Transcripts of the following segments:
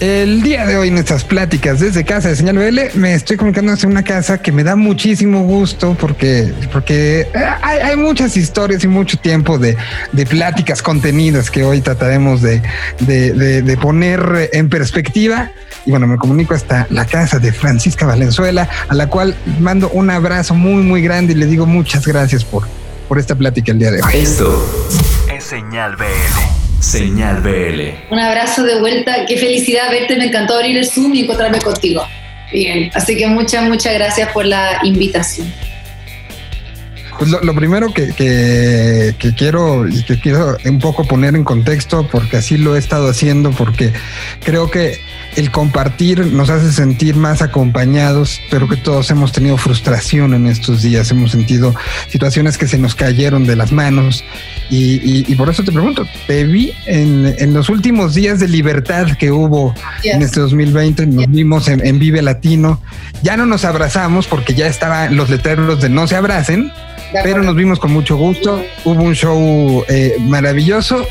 El día de hoy en estas pláticas desde casa de Señal BL me estoy comunicando hacia una casa que me da muchísimo gusto porque, porque hay, muchas historias y mucho tiempo de, pláticas contenidas que hoy trataremos de, de, poner en perspectiva. Y bueno, me comunico hasta la casa de Francisca Valenzuela, a la cual mando un abrazo muy, muy grande y le digo muchas gracias por, por esta plática el día de hoy. Esto es Señal BL. Señal BL. Un abrazo de vuelta. Qué felicidad verte. Me encantó abrir el Zoom y encontrarme contigo. Bien. Así que muchas, muchas gracias por la invitación. Pues lo, primero que, que, que, quiero y que quiero un poco poner en contexto, porque así lo he estado haciendo, porque creo que el compartir nos hace sentir más acompañados, pero que todos hemos tenido frustración en estos días, hemos sentido situaciones que se nos cayeron de las manos. Y, y, por eso te pregunto, te vi en, en, los últimos días de libertad que hubo en este 2020, nos vimos en, Vive Latino, ya no nos abrazamos porque ya estaban los letreros de no se abracen, pero nos vimos con mucho gusto, hubo un show eh, maravilloso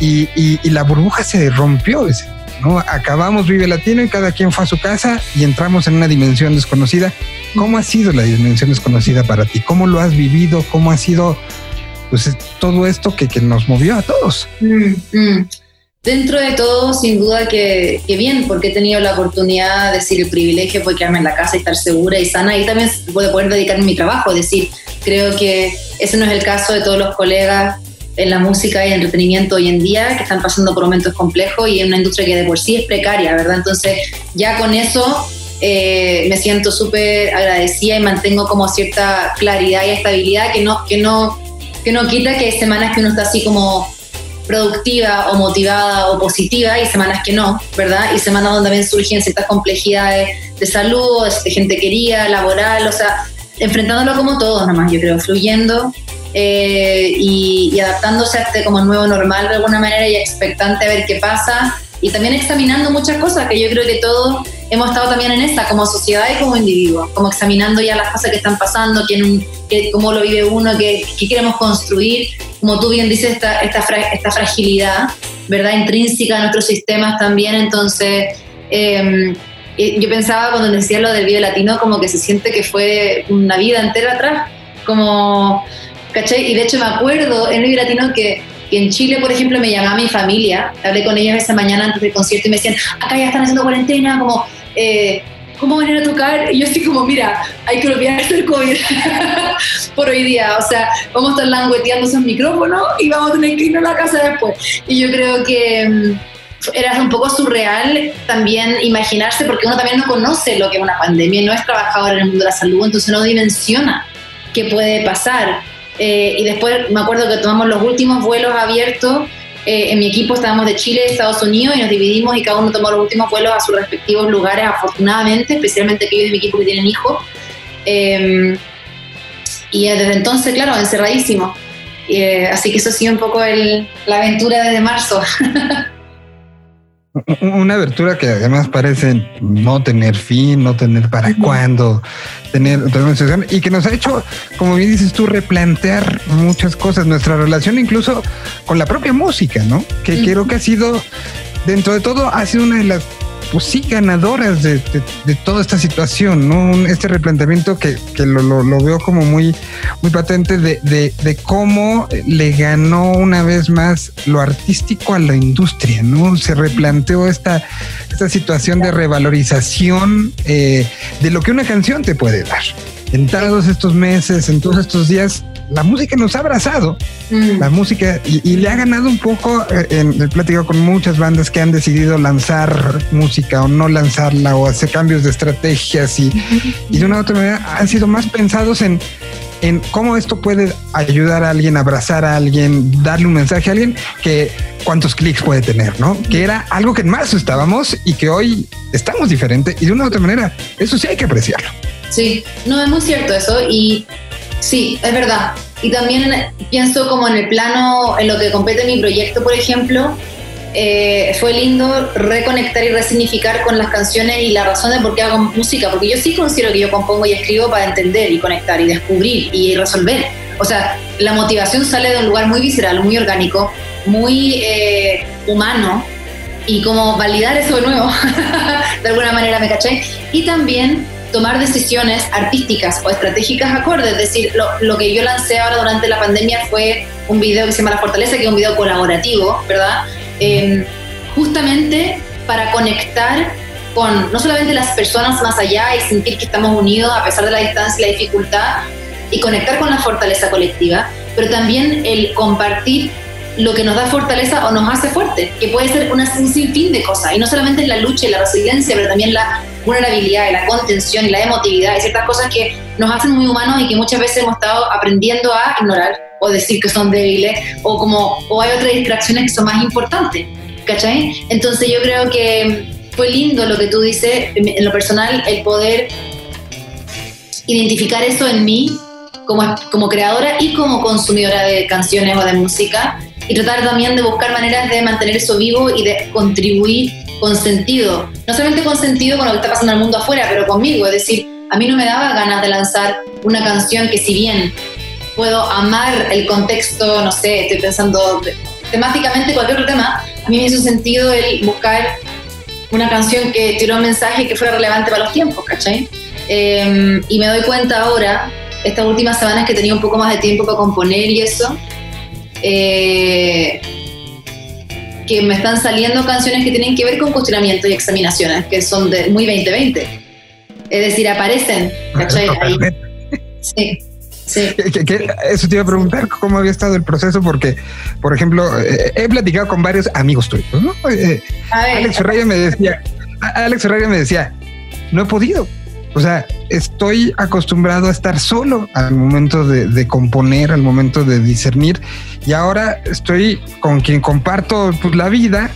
y, y, la burbuja se rompió. ¿no? Acabamos Vive Latino y cada quien fue a su casa y entramos en una dimensión desconocida. ¿Cómo ha sido la dimensión desconocida para ti? ¿Cómo lo has vivido? ¿Cómo ha sido pues, todo esto que, nos movió a todos? Mm, mm. Dentro de todo, sin duda que, bien, porque he tenido la oportunidad, de decir, el privilegio de quedarme en la casa y estar segura y sana y también de poder dedicarme a mi trabajo. Decir, creo que ese no es el caso de todos los colegas en la música y el entretenimiento hoy en día, que están pasando por momentos complejos y en una industria que de por sí es precaria, ¿verdad? Entonces, ya con eso eh, me siento súper agradecida y mantengo como cierta claridad y estabilidad que no, que, no, que no quita que hay semanas que uno está así como productiva o motivada o positiva y semanas que no, ¿verdad? Y semanas donde también surgen ciertas complejidades de salud, de gente querida, laboral, o sea, enfrentándolo como todos nomás, yo creo, fluyendo eh, y, adaptándose a este como nuevo normal de alguna manera y expectante a ver qué pasa y también examinando muchas cosas que yo creo que todos hemos estado también en esta como sociedad y como individuo, como examinando ya las cosas que están pasando, quién, cómo lo vive uno, qué, qué, queremos construir, como tú bien dices, esta, esta, fragilidad, ¿verdad? Intrínseca de nuestros sistemas también, entonces... Eh, yo pensaba cuando decía lo del video latino como que se siente que fue una vida entera atrás, como ¿cachai? Y de hecho me acuerdo en el Latino que, en Chile, por ejemplo, me llamaba mi familia, hablé con ellos esa mañana antes del concierto y me decían, acá ya están haciendo cuarentena, como, eh, ¿cómo van a ir a tocar? Y yo así como, mira, hay que olvidarse el COVID por hoy día, o sea, vamos a estar langueteando esos micrófonos y vamos a tener que irnos a la casa después. Y yo creo que mm, era un poco surreal también imaginarse, porque uno también no conoce lo que es una pandemia, no es trabajador en el mundo de la salud, entonces no dimensiona qué puede pasar. Eh, y después me acuerdo que tomamos los últimos vuelos abiertos. Eh, en mi equipo estábamos de Chile, Estados Unidos y nos dividimos y cada uno tomó los últimos vuelos a sus respectivos lugares, afortunadamente, especialmente aquellos de mi equipo que tienen hijos. Em, y desde entonces, claro, encerradísimo. Eh, así que eso ha sido un poco la aventura desde marzo. Una abertura que además parece no tener fin, no tener para cuándo, tener y que nos ha hecho, como bien dices tú, replantear muchas cosas, nuestra relación incluso con la propia música, ¿no? Que creo que ha sido, dentro de todo, ha sido una de las pues sí, ganadoras de, toda esta situación, ¿no? Este replanteamiento que, lo, veo como muy, muy patente de, cómo le ganó una vez más lo artístico a la industria, ¿no? Se replanteó esta, esta situación de revalorización eh, de lo que una canción te puede dar. En todos estos meses, en todos estos días, la música nos ha abrazado, mm. la música, y, le ha ganado un poco, eh, en, he platicado con muchas bandas que han decidido lanzar música o no lanzarla o hacer cambios de estrategias y, y de una u otra manera han sido más pensados en, en cómo esto puede ayudar a alguien, abrazar a alguien, darle un mensaje a alguien, que cuántos clics puede tener, ¿no? Que era algo que en marzo estábamos y que hoy estamos diferente y de una u otra manera, eso sí hay que apreciarlo. Sí, no es muy cierto eso y Sí, es verdad. Y también pienso como en el plano, en lo que compete mi proyecto, por ejemplo, eh, fue lindo reconectar y resignificar con las canciones y la razón de por qué hago música, porque yo sí considero que yo compongo y escribo para entender y conectar y descubrir y resolver. O sea, la motivación sale de un lugar muy visceral, muy orgánico, muy eh, humano, y como validar eso de nuevo, de alguna manera, ¿me caché? Y también tomar decisiones artísticas o estratégicas acordes. Es decir, lo, lo, que yo lancé ahora durante la pandemia fue un video que se llama La Fortaleza, que es un video colaborativo, ¿verdad? Eh, justamente para conectar con no solamente las personas más allá y sentir que estamos unidos a pesar de la distancia y la dificultad y conectar con la fortaleza colectiva, pero también el compartir lo que nos da fortaleza o nos hace fuerte, que puede ser un sinfín de cosas, y no solamente la lucha y la resiliencia, pero también la vulnerabilidad y la contención y la emotividad, y ciertas cosas que nos hacen muy humanos y que muchas veces hemos estado aprendiendo a ignorar o decir que son débiles, o como o hay otras distracciones que son más importantes, ¿cachai? Entonces yo creo que fue lindo lo que tú dices, en lo personal, el poder identificar eso en mí como, como creadora y como consumidora de canciones o de música y tratar también de buscar maneras de mantener eso vivo y de contribuir con sentido. No solamente con sentido con lo que está pasando en el mundo afuera, pero conmigo. Es decir, a mí no me daba ganas de lanzar una canción que si bien puedo amar el contexto, no sé, estoy pensando temáticamente cualquier otro tema, a mí me hizo sentido el buscar una canción que tiró un mensaje que fuera relevante para los tiempos, ¿cachai? Eh, y me doy cuenta ahora, estas últimas semanas que tenía un poco más de tiempo para componer y eso, eh, que me están saliendo canciones que tienen que ver con cuestionamiento y examinaciones, que son de muy 2020. Es decir, aparecen, ¿cachai? Ahí. Sí. Sí. eso te iba a preguntar cómo había estado el proceso, porque, por ejemplo, eh, he platicado con varios amigos tuyos, ¿no? Eh, Alex Ferreira me decía, Alex Ferreira me decía, no he podido. O sea, estoy acostumbrado a estar solo al momento de, de, componer, al momento de discernir, y ahora estoy con quien comparto pues, la vida,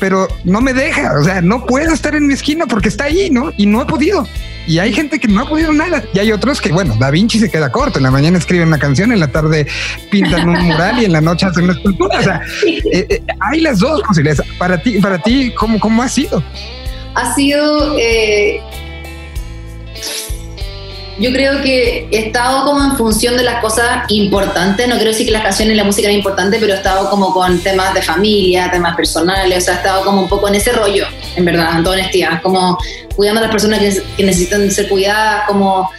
pero no me deja, o sea, no puedo estar en mi esquina porque está ahí, ¿no? Y no he podido. Y hay gente que no ha podido nada. Y hay otros que, bueno, Da Vinci se queda corto. En la mañana escriben una canción, en la tarde pintan un mural y en la noche hacen una escultura. O sea, eh, eh, hay las dos posibilidades. Para ti, para ti, ¿cómo, cómo ha sido? Ha sido eh, yo creo que he estado como en función de las cosas importantes, no quiero decir que las canciones y la música eran importantes, pero he estado como con temas de familia, temas personales, o sea, he estado como un poco en ese rollo, en verdad, en toda honestidad, como cuidando a las personas que, necesitan ser cuidadas, como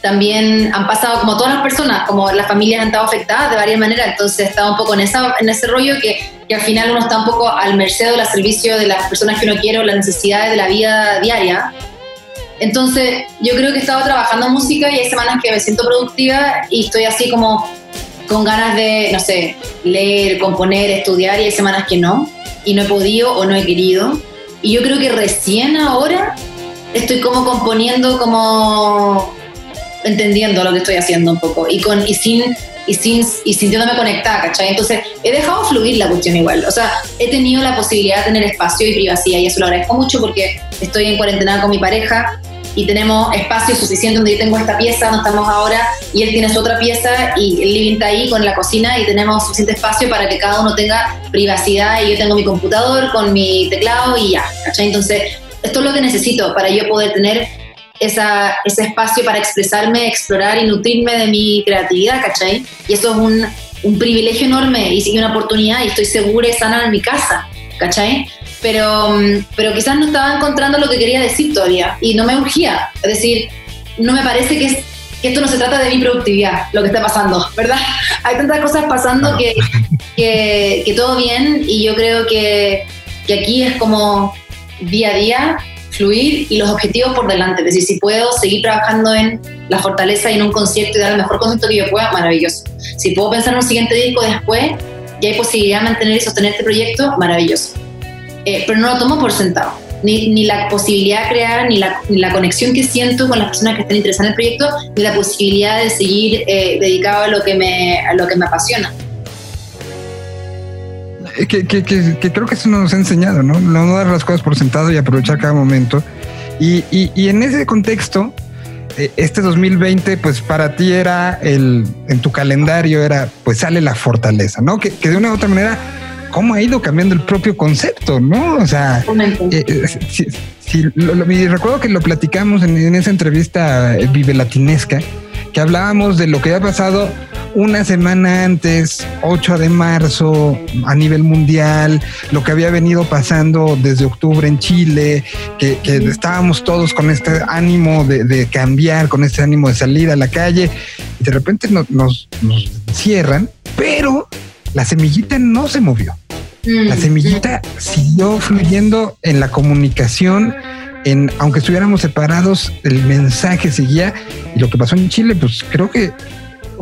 también han pasado como todas las personas, como las familias han estado afectadas de varias maneras, entonces he estado un poco en, esa, en ese rollo que, que al final uno está un poco al merced al servicio de las personas que uno quiere o las necesidades de la vida diaria entonces, yo creo que he estado trabajando música y hay semanas que me siento productiva y estoy así como con ganas de, no sé, leer, componer, estudiar y hay semanas que no. Y no he podido o no he querido. Y yo creo que recién ahora estoy como componiendo, como entendiendo lo que estoy haciendo un poco y, con, y sin y, sin, y sintiéndome conectada, ¿cachai? Entonces he dejado fluir la cuestión igual. O sea, he tenido la posibilidad de tener espacio y privacidad y eso lo agradezco mucho porque estoy en cuarentena con mi pareja y tenemos espacio suficiente donde yo tengo esta pieza donde estamos ahora y él tiene su otra pieza y el living está ahí con la cocina y tenemos suficiente espacio para que cada uno tenga privacidad y yo tengo mi computador con mi teclado y ya, ¿cachai? Entonces, esto es lo que necesito para yo poder tener esa, ese espacio para expresarme, explorar y nutrirme de mi creatividad, ¿cachai? Y eso es un, un privilegio enorme y una oportunidad y estoy segura y sana en mi casa, ¿cachai? Pero, mm, pero quizás no estaba encontrando lo que quería decir todavía y no me urgía. Es decir, no me parece que, esto no se trata de mi productividad, lo que está pasando, ¿verdad? Hay tantas cosas pasando que, que, todo bien y yo creo que, que aquí es como día a día fluir y los objetivos por delante. Es decir, si puedo seguir trabajando en la fortaleza y en un concierto y dar el mejor concierto que yo pueda, maravilloso. Si puedo pensar en un siguiente disco después y hay posibilidad de mantener y sostener este proyecto, maravilloso. Eh, pero no lo tomo por sentado. Ni, ni la posibilidad de crear, ni la, ni la, conexión que siento con las personas que están interesadas en el proyecto, ni la posibilidad de seguir eh, dedicado a lo, que me, a lo que me apasiona. Eh, que, que, que, creo que eso nos ha enseñado, ¿no? No dar las cosas por sentado y aprovechar cada momento. Y, y, y en ese contexto, este 2020, pues para ti era el, en tu calendario era, pues sale la fortaleza, ¿no? Que, que de una u otra manera cómo ha ido cambiando el propio concepto, ¿no? O sea, eh, eh, si, recuerdo que lo platicamos en, esa entrevista eh, vive latinesca, que hablábamos de lo que ha pasado una semana antes, 8 de marzo, a nivel mundial, lo que había venido pasando desde octubre en Chile, que, estábamos todos con este ánimo de, cambiar, con este ánimo de salir a la calle, y de repente nos, cierran, pero la semillita no se movió. La mm. semillita siguió fluyendo en la comunicación, en aunque estuviéramos separados, el mensaje seguía. Y lo que pasó en Chile, pues creo que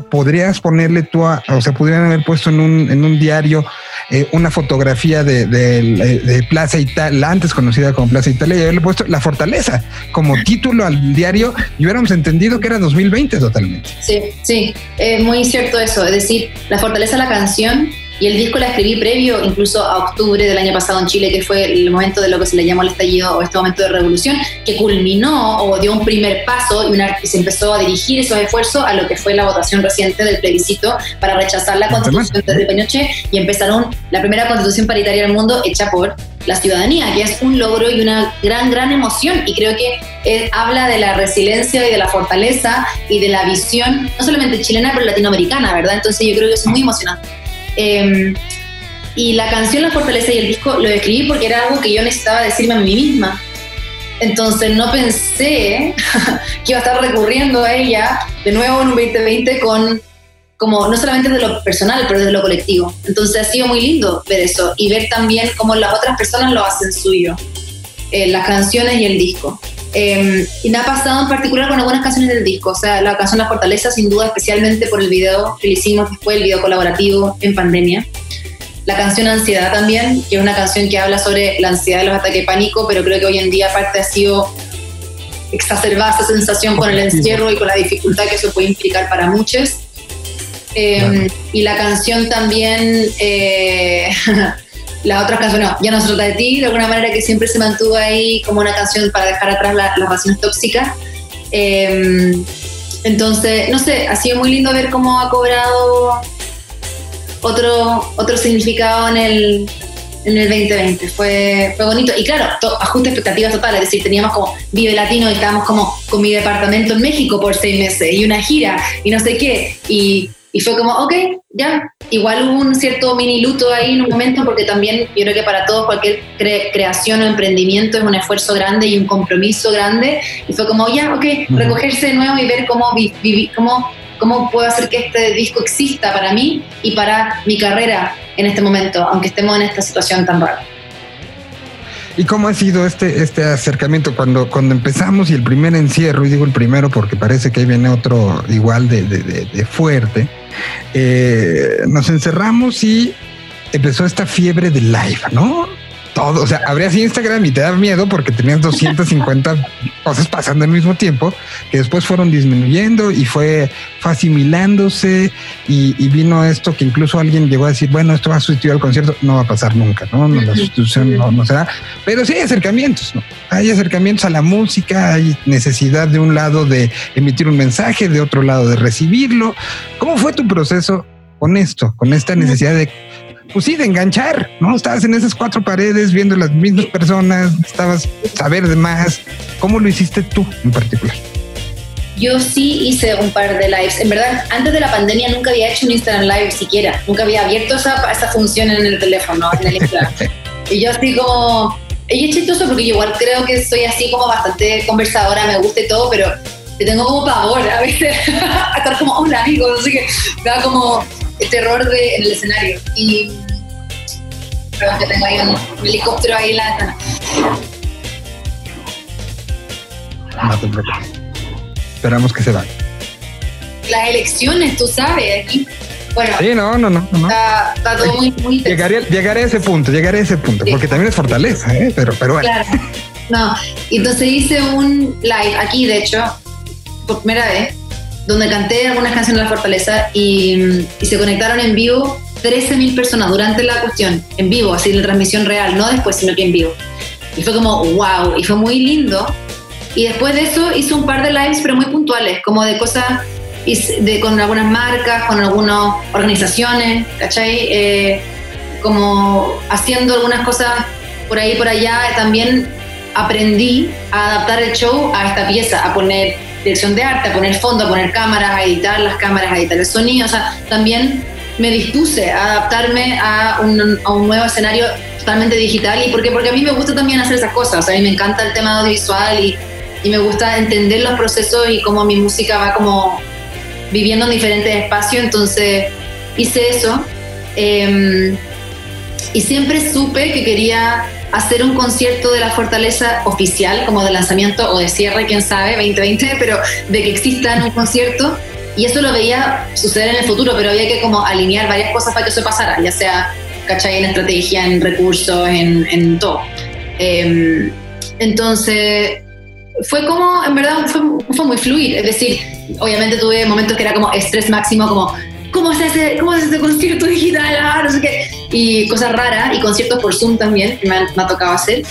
podrías ponerle tú, a, o sea, pudieran haber puesto en un, en un diario eh, una fotografía de, de, Plaza Italia, antes conocida como Plaza Italia, y haberle puesto La Fortaleza como título al diario y hubiéramos entendido que era 2020 totalmente. Sí, sí, es muy cierto eso. Es decir, La Fortaleza, la canción, y el disco la escribí previo incluso a octubre del año pasado en Chile, que fue el momento de lo que se le llamó el estallido o este momento de revolución, que culminó o dio un primer paso y, se empezó a dirigir esos esfuerzos a lo que fue la votación reciente del plebiscito para rechazar la constitución de Pinochet y empezaron la primera constitución paritaria del mundo hecha por la ciudadanía, que es un logro y una gran, gran emoción. Y creo que eh, habla de la resiliencia y de la fortaleza y de la visión, no solamente chilena, pero latinoamericana, ¿verdad? Entonces yo creo que es muy emocionante. Em, y la canción La Fortaleza y el disco lo escribí porque era algo que yo necesitaba decirme a mí misma. Entonces no pensé que iba a estar recurriendo a ella de nuevo en un 2020 con como no solamente desde lo personal, pero desde lo colectivo. Entonces ha sido muy lindo ver eso y ver también cómo las otras personas lo hacen suyo, eh, las canciones y el disco. Em, y me ha pasado en particular con algunas canciones del disco, o sea, la canción La Fortaleza, sin duda, especialmente por el video que le hicimos después, el video colaborativo en pandemia. La canción Ansiedad también, que es una canción que habla sobre la ansiedad y los ataques de pánico, pero creo que hoy en día, aparte, ha sido exacerbada esa sensación con el encierro y con la dificultad que eso puede implicar para muchos. Em, y la canción también. Eh, la otra canción, no, Ya no se trata de ti, de alguna manera que siempre se mantuvo ahí como una canción para dejar atrás las relaciones tóxicas. Em, entonces, no sé, ha sido muy lindo ver cómo ha cobrado otro, otro significado en el, en el 2020. Fue, fue bonito. Y claro, ajuste expectativas totales. Es decir, teníamos como Vive Latino y estábamos como con mi departamento en México por seis meses y una gira y no sé qué. Y y fue como, ok, ya, igual hubo un cierto mini luto ahí en un momento, porque también yo creo que para todos cualquier creación o emprendimiento es un esfuerzo grande y un compromiso grande. Y fue como, ya, ok, recogerse de nuevo y ver cómo, cómo, cómo puedo hacer que este disco exista para mí y para mi carrera en este momento, aunque estemos en esta situación tan rara. ¿Y cómo ha sido este, este acercamiento cuando, cuando empezamos y el primer encierro, y digo el primero porque parece que ahí viene otro igual de, de fuerte, eh, nos encerramos y empezó esta fiebre de live, ¿no? Todo, o sea, abrías Instagram y te da miedo porque tenías 250 cosas pasando al mismo tiempo que después fueron disminuyendo y fue, asimilándose y, vino esto que incluso alguien llegó a decir, bueno, esto va a sustituir al concierto, no va a pasar nunca, ¿no? la sustitución no, no será, pero sí hay acercamientos, ¿no? Hay acercamientos a la música, hay necesidad de un lado de emitir un mensaje, de otro lado de recibirlo. ¿Cómo fue tu proceso con esto, con esta necesidad de pues sí, de enganchar, ¿no? Estabas en esas cuatro paredes viendo las mismas personas, estabas saber de más. ¿Cómo lo hiciste tú en particular? Yo sí hice un par de lives. En verdad, antes de la pandemia nunca había hecho un Instagram Live siquiera. Nunca había abierto esa, esa función en el teléfono, en el Instagram. y yo así como... Y es chistoso porque yo igual creo que soy así como bastante conversadora, me gusta y todo, pero te tengo como pavor a veces a estar como, hola amigo, así que me da como terror de, en el escenario. Y creo que tengo ahí un helicóptero ahí en la ventana. No te preocupes. Esperamos que se vaya. Las elecciones, tú sabes, aquí. Bueno, sí, no, no, no. Está, está, todo muy, muy llegaré, llegaré, a ese punto, llegaré a ese punto, porque también es fortaleza, ¿eh? pero, pero bueno. Claro. No, entonces hice un live aquí, de hecho, por primera vez, donde canté algunas canciones de la fortaleza y, se conectaron en vivo 13.000 personas durante la cuestión, en vivo, así la transmisión real, no después, sino que en vivo. Y fue como, wow, y fue muy lindo. Y después de eso hice un par de lives, pero muy puntuales, como de cosas de, con algunas marcas, con algunas organizaciones, ¿cachai? Eh, como haciendo algunas cosas por ahí por allá. También aprendí a adaptar el show a esta pieza, a poner dirección de arte, a poner fondo, a poner cámaras, a editar las cámaras, a editar el sonido. O sea, también me dispuse a adaptarme a un, a un nuevo escenario totalmente digital. ¿Y por qué? Porque a mí me gusta también hacer esas cosas. O sea, a mí me encanta el tema audiovisual y, y me gusta entender los procesos y cómo mi música va como viviendo en diferentes espacios. Entonces hice eso. Eh, y siempre supe que quería hacer un concierto de la Fortaleza oficial, como de lanzamiento o de cierre, quién sabe, 2020, pero de que exista un concierto. Y eso lo veía suceder en el futuro, pero había que como alinear varias cosas para que eso pasara, ya sea, ¿cachai? En estrategia, en recursos, en, en todo. Eh, entonces, fue como, en verdad, fue, fue muy fluir. Es decir, obviamente tuve momentos que era como estrés máximo, como ¿cómo se hace, cómo se hace concierto digital? Ah, no sé qué. Y cosas raras, y conciertos por Zoom también, que me, han, me ha tocado hacer.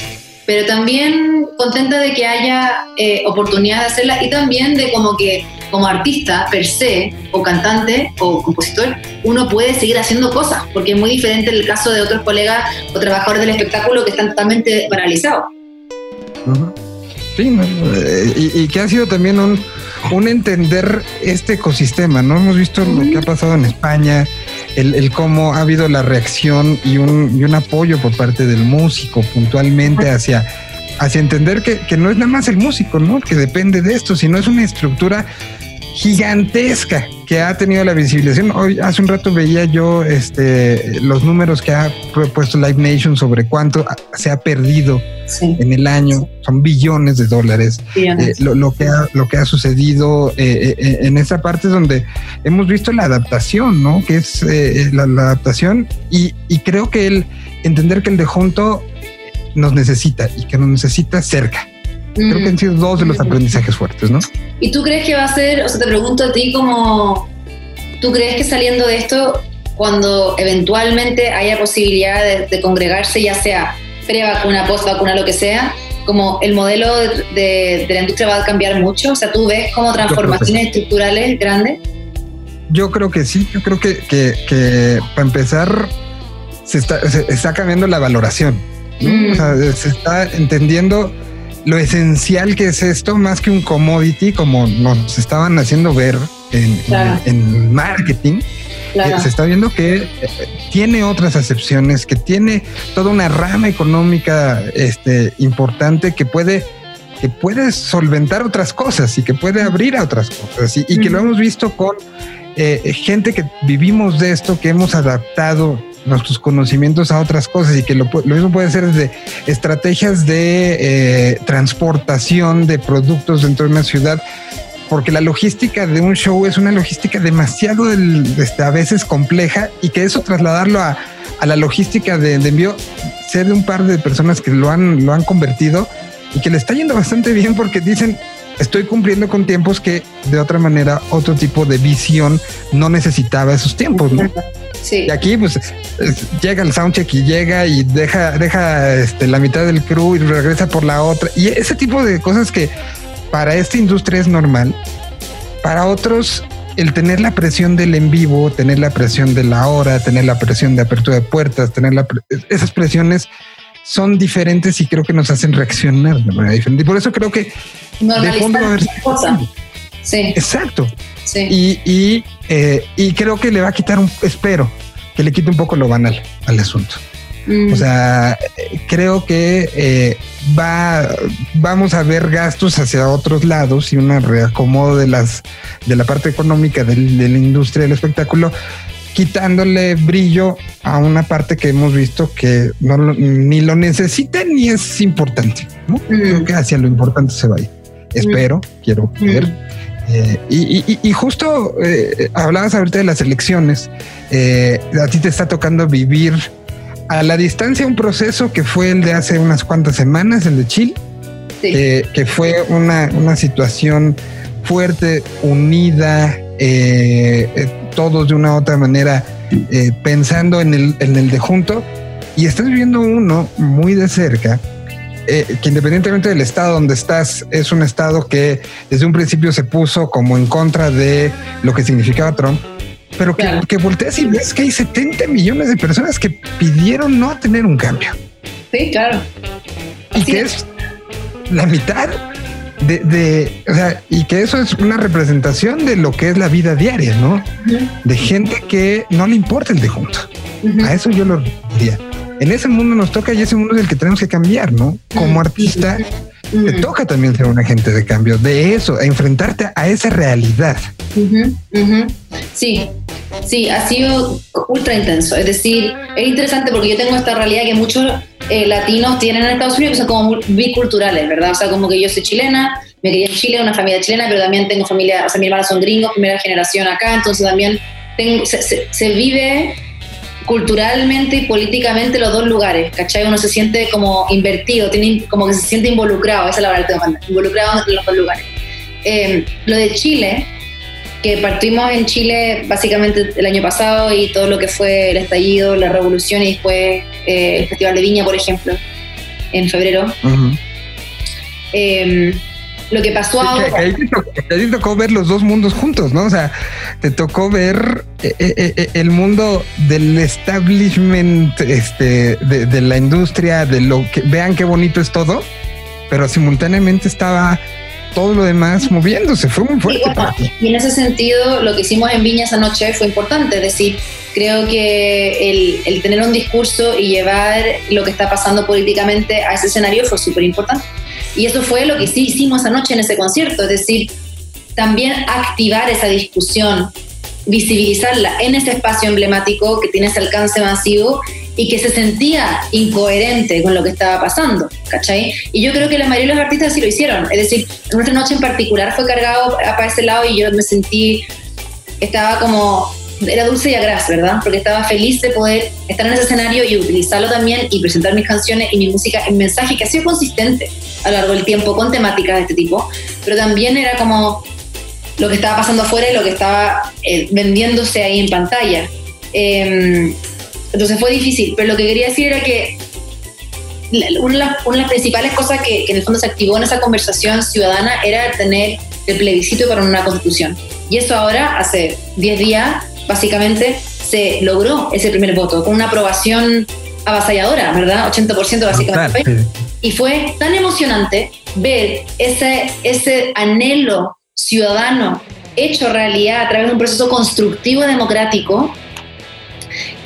Pero también contenta de que haya eh, oportunidad de hacerla y también de como que como artista per se, o cantante o compositor, uno puede seguir haciendo cosas, porque es muy diferente el caso de otros colegas o trabajadores del espectáculo que están totalmente paralizados. Uh -huh. Sí, ¿no? y, y que ha sido también un, un entender este ecosistema, ¿no? Hemos visto lo que ha pasado en España, el, el cómo ha habido la reacción y un, y un, apoyo por parte del músico puntualmente hacia, hacia entender que, que, no es nada más el músico, ¿no? Que depende de esto, sino es una estructura gigantesca que ha tenido la visibilización. Hoy, hace un rato veía yo este, los números que ha puesto Live Nation sobre cuánto se ha perdido sí. en el año. Son billones de dólares. Billones. Eh, lo, lo, que ha, lo que ha sucedido eh, eh, en esa parte es donde hemos visto la adaptación, ¿no? Que es la, la, adaptación y, y creo que el entender que el de junto nos necesita y que nos necesita cerca. Creo que han sido dos de los aprendizajes fuertes, ¿no? ¿Y tú crees que va a ser, o sea, te pregunto a ti como, ¿tú crees que saliendo de esto, cuando eventualmente haya posibilidad de, de congregarse, ya sea pre-vacuna, post-vacuna, lo que sea, como el modelo de, de, de, la industria va a cambiar mucho? O sea, ¿tú ves como transformaciones estructurales grandes? Yo creo que sí, yo creo que, que, que para empezar se está, se está cambiando la valoración, ¿no? mm. o sea, se está entendiendo lo esencial que es esto, más que un commodity, como nos estaban haciendo ver en, claro. en, en marketing. Claro. Se está viendo que eh, tiene otras acepciones, que tiene toda una rama económica este, importante que puede, que puede solventar otras cosas y que puede abrir a otras cosas. Y, y que lo hemos visto con eh, gente que vivimos de esto, que hemos adaptado nuestros conocimientos a otras cosas y que lo, lo mismo puede ser desde estrategias de eh, transportación de productos dentro de una ciudad porque la logística de un show es una logística demasiado este, a veces compleja y que eso trasladarlo a, la logística de, de, envío sé de un par de personas que lo han, lo han convertido y que le está yendo bastante bien porque dicen estoy cumpliendo con tiempos que de otra manera otro tipo de visión no necesitaba esos tiempos, ¿no? Sí. Y aquí pues llega el soundcheck y llega y deja, deja este, la mitad del crew y regresa por la otra. Y ese tipo de cosas que para esta industria es normal, para otros el tener la presión del en vivo, tener la presión de la hora, tener la presión de apertura de puertas, tener la, esas presiones son diferentes y creo que nos hacen reaccionar de manera diferente. Y por eso creo que de fondo haber cosa. Sí. Exacto. Sí. Y, y, eh, y, creo que le va a quitar un, espero que le quite un poco lo banal al asunto. Mm. O sea, creo que eh, va, vamos a ver gastos hacia otros lados y un reacomodo de las de la parte económica del, de la industria del espectáculo, quitándole brillo a una parte que hemos visto que no lo, ni lo necesita ni es importante. ¿no? Mm. Creo que hacia lo importante se va a ir. Espero, mm. quiero ver. Eh, y, y, y, justo eh, hablabas ahorita de las elecciones. Eh, a ti te está tocando vivir a la distancia un proceso que fue el de hace unas cuantas semanas, el de Chile, sí. que fue una, una, situación fuerte, unida, todos de una u otra manera pensando en el, en el de junto. Y estás viviendo uno muy de cerca eh, que independientemente del estado donde estás, es un estado que desde un principio se puso como en contra de lo que significaba Trump, pero que, claro. que volteas y ves que hay 70 millones de personas que pidieron no tener un cambio. Sí, claro. Y Así que es. es la mitad de, de, o sea, y que eso es una representación de lo que es la vida diaria, ¿no? De gente que no le importa el de junto. A eso yo lo diría. En ese mundo nos toca y ese mundo es el que tenemos que cambiar, ¿no? Como artista, te toca también ser un agente de cambio, de eso, a enfrentarte a esa realidad. Sí, sí, ha sido ultra intenso. Es decir, es interesante porque yo tengo esta realidad que muchos eh, latinos tienen en Estados Unidos que son como biculturales, ¿verdad? O sea, como que yo soy chilena, me crié en Chile, una familia chilena, pero también tengo familia, o sea, mis hermanos son gringos, primera generación acá, entonces también tengo, se, vive culturalmente y políticamente los dos lugares, ¿cachai? Uno se siente como invertido, tiene, como que se siente involucrado, esa es la verdad que involucrado en los dos lugares. Eh, lo de Chile, que partimos en Chile básicamente el año pasado y todo lo que fue el estallido, la revolución y después eh, el Festival de Viña, por ejemplo, en febrero. Em, lo que pasó ahora. ahí te, tocó, ver los dos mundos juntos, ¿no? O sea, te tocó ver eh, eh, el mundo del establishment, este, de, de la industria, de lo que vean qué bonito es todo, pero simultáneamente estaba todo lo demás moviéndose, fue muy fuerte. Y, en ese sentido, lo que hicimos en Viña esa noche fue importante, es decir, creo que el, tener un discurso y llevar lo que está pasando políticamente a ese escenario fue súper importante. Y eso fue lo que sí hicimos esa noche en ese concierto, es decir, también activar esa discusión, visibilizarla en ese espacio emblemático que tiene ese alcance masivo y que se sentía incoherente con lo que estaba pasando, ¿cachai? Y yo creo que la mayoría de los artistas sí lo hicieron, es decir, nuestra noche en particular fue cargado para ese lado y yo me sentí, estaba como, era dulce y agraz, ¿verdad? Porque estaba feliz de poder estar en ese escenario y utilizarlo también y presentar mis canciones y mi música en mensaje que ha sido consistente a lo largo del tiempo con temáticas de este tipo, pero también era como lo que estaba pasando afuera y lo que estaba eh, vendiéndose ahí en pantalla. Eh, entonces fue difícil, pero lo que quería decir era que una de las, principales cosas que, en el fondo se activó en esa conversación ciudadana era tener el plebiscito para una constitución. Y eso ahora, hace 10 días, básicamente, se logró ese primer voto, con una aprobación avasalladora, ¿verdad? 80% básicamente. Y fue tan emocionante ver ese, ese anhelo ciudadano hecho realidad a través de un proceso constructivo democrático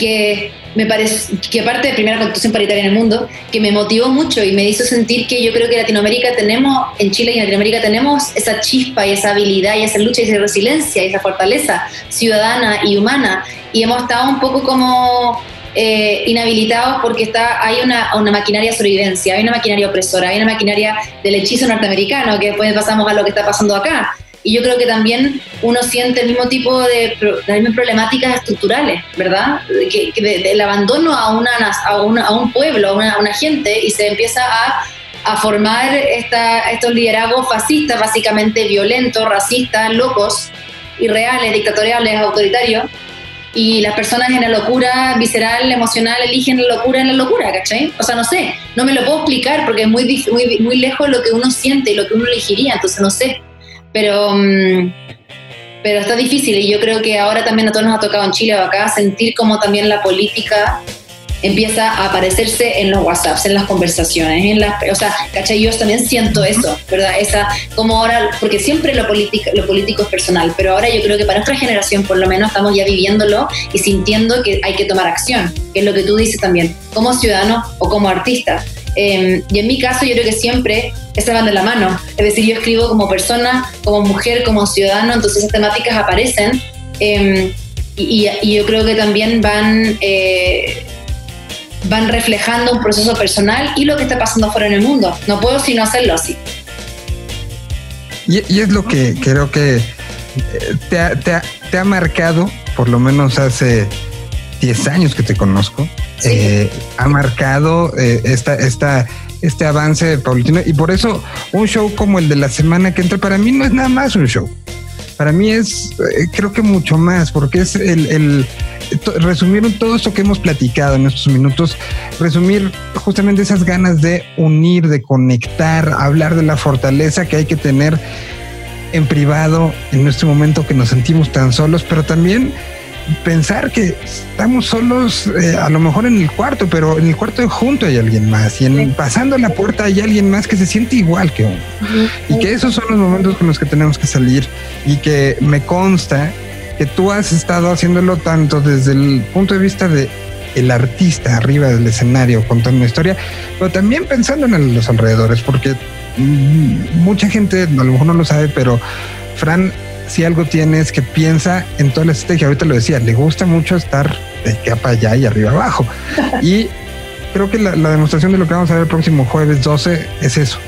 que me parece que aparte de primera constitución paritaria en el mundo, que me motivó mucho y me hizo sentir que yo creo que Latinoamérica tenemos, en Chile y en Latinoamérica tenemos esa chispa y esa habilidad y esa lucha y esa resiliencia y esa fortaleza ciudadana y humana y hemos estado un poco como eh, inhabilitados porque está, hay una, una, maquinaria de sobrevivencia, hay una maquinaria opresora, hay una maquinaria del hechizo norteamericano, que después pasamos a lo que está pasando acá. Y yo creo que también uno siente el mismo tipo de, las mismas problemáticas estructurales, ¿verdad? Que, del abandono a, una, a, a un pueblo, a una, una, gente, y se empieza a, a formar esta, estos liderazgos fascistas, básicamente violentos, racistas, locos, irreales, dictatoriales, autoritarios. Y las personas en la locura visceral, emocional, eligen la locura en la locura, ¿cachai? O sea, no sé, no me lo puedo explicar porque es muy, muy, muy lejos lo que uno siente y lo que uno elegiría, entonces no sé pero, mm, pero está difícil y yo creo que ahora también a todos nos ha tocado en Chile o acá sentir como también la política empieza a aparecerse en los WhatsApps, en las conversaciones, en las, o sea, ¿cachai? Yo también siento eso, ¿verdad? Esa, como ahora, porque siempre lo, político, lo político es personal, pero ahora yo creo que para nuestra generación por lo menos estamos ya viviéndolo y sintiendo que hay que tomar acción, que es lo que tú dices también, como ciudadano o como artista. Em, y en mi caso yo creo que siempre estaban de la mano. Es decir, yo escribo como persona, como mujer, como ciudadano, entonces esas temáticas aparecen em, y, yo creo que también van, eh, van reflejando un proceso personal y lo que está pasando afuera en el mundo. No puedo sino hacerlo así. Y, es lo que creo que eh, te ha, te ha marcado, por lo menos hace 10 años que te conozco, eh, ha marcado eh, esta, esta, este avance paulatino y por eso un show como el de la semana que entra para mí no es nada más un show. Para mí es, eh, creo que mucho más, porque es el, el resumir todo esto que hemos platicado en estos minutos, resumir justamente esas ganas de unir, de conectar, hablar de la fortaleza que hay que tener en privado en este momento que nos sentimos tan solos, pero también pensar que estamos solos, eh, a lo mejor en el cuarto, pero en el cuarto junto hay alguien más y en, pasando la puerta hay alguien más que se siente igual que uno. Y que esos son los momentos con los que tenemos que salir y que me consta que tú has estado haciéndolo tanto desde el punto de vista de el artista arriba del escenario contando una historia, pero también pensando en los alrededores, porque mm, mucha gente a lo mejor no lo sabe, pero Fran si algo tiene es que piensa en toda la estrategia. Ahorita lo decía, le gusta mucho estar de acá para allá y arriba abajo. y creo que la, demostración de lo que vamos a ver el próximo jueves 12 es eso.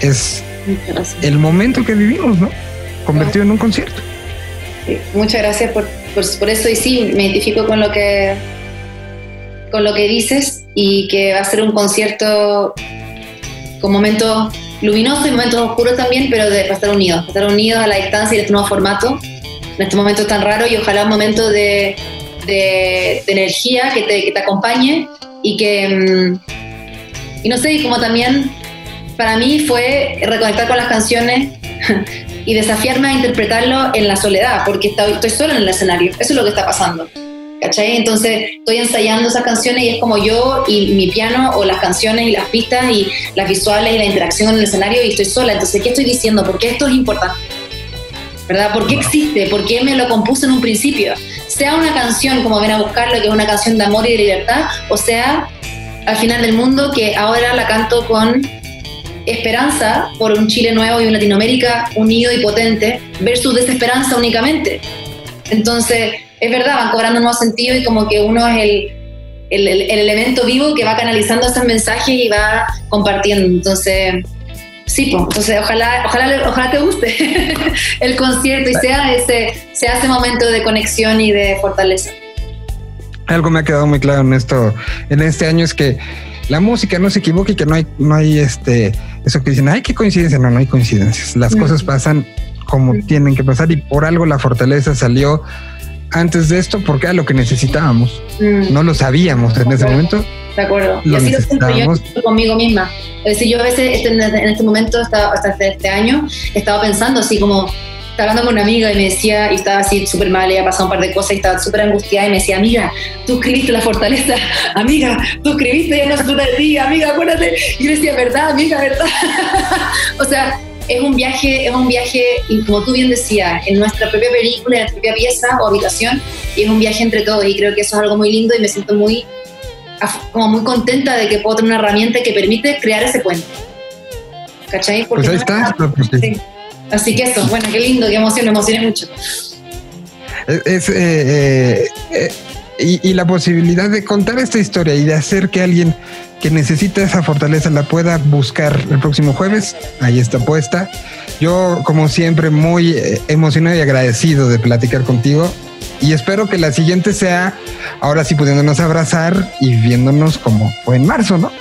Es el momento que vivimos, ¿no? Convertido en un concierto. muchas gracias por, por, eso y sí, me identifico con lo que con lo que dices y que va a ser un concierto con momentos luminosos y momentos oscuros también, pero de, estar unidos, estar unidos a la distancia y de este nuevo formato, en este momento tan raro y ojalá un momento de, de, energía que te, que te, acompañe y que, mm, y no sé, y como también para mí fue reconectar con las canciones y desafiarme a interpretarlo en la soledad, porque estoy, estoy sola en el escenario, eso es lo que está pasando. ¿Cachai? Entonces estoy ensayando esas canciones y es como yo y mi piano o las canciones y las pistas y las visuales y la interacción en el escenario y estoy sola. Entonces, ¿qué estoy diciendo? ¿Por qué esto es importante? ¿Verdad? ¿Por qué existe? ¿Por qué me lo compuse en un principio? Sea una canción como Ven a buscarlo, que es una canción de amor y de libertad, o sea, al final del mundo, que ahora la canto con esperanza por un Chile nuevo y una Latinoamérica unido y potente, versus desesperanza únicamente. Entonces, es verdad, van cobrando un nuevo sentido y como que uno es el, el, el, elemento vivo que va canalizando esos mensajes y va compartiendo. Entonces, sí, pues, entonces ojalá, ojalá, ojalá te guste el concierto y sea ese, sea ese momento de conexión y de fortaleza. Algo me ha quedado muy claro en esto, en este año es que la música no se equivoque y que no hay, no hay este, eso que dicen, ay, qué coincidencia, no, no hay coincidencias. Las cosas pasan como tienen que pasar y por algo la fortaleza salió antes de esto porque era lo que necesitábamos. Mm. No lo sabíamos en ese momento. De acuerdo. y así lo siento yo conmigo misma. Es decir, yo a veces este, en este momento, hasta, hasta este año, estaba pensando así como, estaba hablando con una amiga y me decía, y estaba así súper mal, y había pasado un par de cosas y estaba súper angustiada y me decía, amiga, tú escribiste la fortaleza, amiga, tú escribiste, ya no trata de ti, amiga, acuérdate. Y yo decía, verdad, amiga, verdad. o sea, es un viaje, es un viaje, y como tú bien decías, en nuestra propia película, en nuestra propia pieza o habitación, y es un viaje entre todos, y creo que eso es algo muy lindo y me siento muy, como muy contenta de que puedo tener una herramienta que permite crear ese puente. ¿Cachai? Porque pues ahí está. Así que eso, bueno, qué lindo, qué emoción, me emocioné mucho. Es, eh, eh, eh, y, y la posibilidad de contar esta historia y de hacer que alguien que necesita esa fortaleza la pueda buscar el próximo jueves. Ahí está puesta. Yo, como siempre, muy eh, emocionado y agradecido de platicar contigo. Y espero que la siguiente sea ahora sí pudiéndonos abrazar y viéndonos como fue en marzo, ¿no?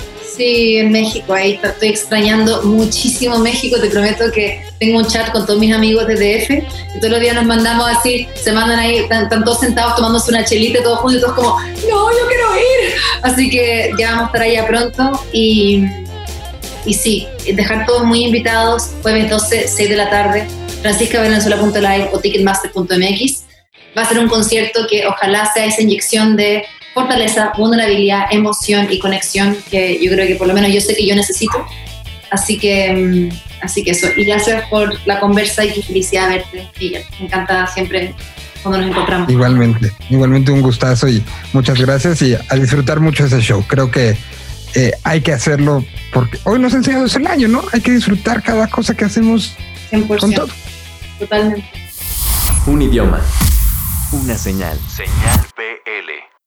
Sí, en México, ahí estoy extrañando muchísimo México, te prometo que tengo un chat con todos mis amigos de DF y todos los días nos mandamos así, se mandan ahí, están, todos sentados tomándose una chelita todos juntos y todos como, no, yo quiero ir. Así que ya vamos a estar allá pronto y, y sí, dejar todos muy invitados, jueves 12, 6 de la tarde, franciscavenezuela.live o ticketmaster.mx. Va a ser un concierto que ojalá sea esa inyección de fortaleza, vulnerabilidad, emoción y conexión que yo creo que por lo menos yo sé que yo necesito. Así que, mm, así que eso. Y gracias por la conversa y qué felicidad verte, Miguel. Me encanta siempre cuando nos encontramos. Igualmente, igualmente un gustazo y muchas gracias y a disfrutar mucho ese show. Creo que eh, hay que hacerlo porque hoy nos ha enseñado el año, ¿no? Hay que disfrutar cada cosa que hacemos 100%, con todo. Totalmente. Un idioma. Una señal. Señal PL.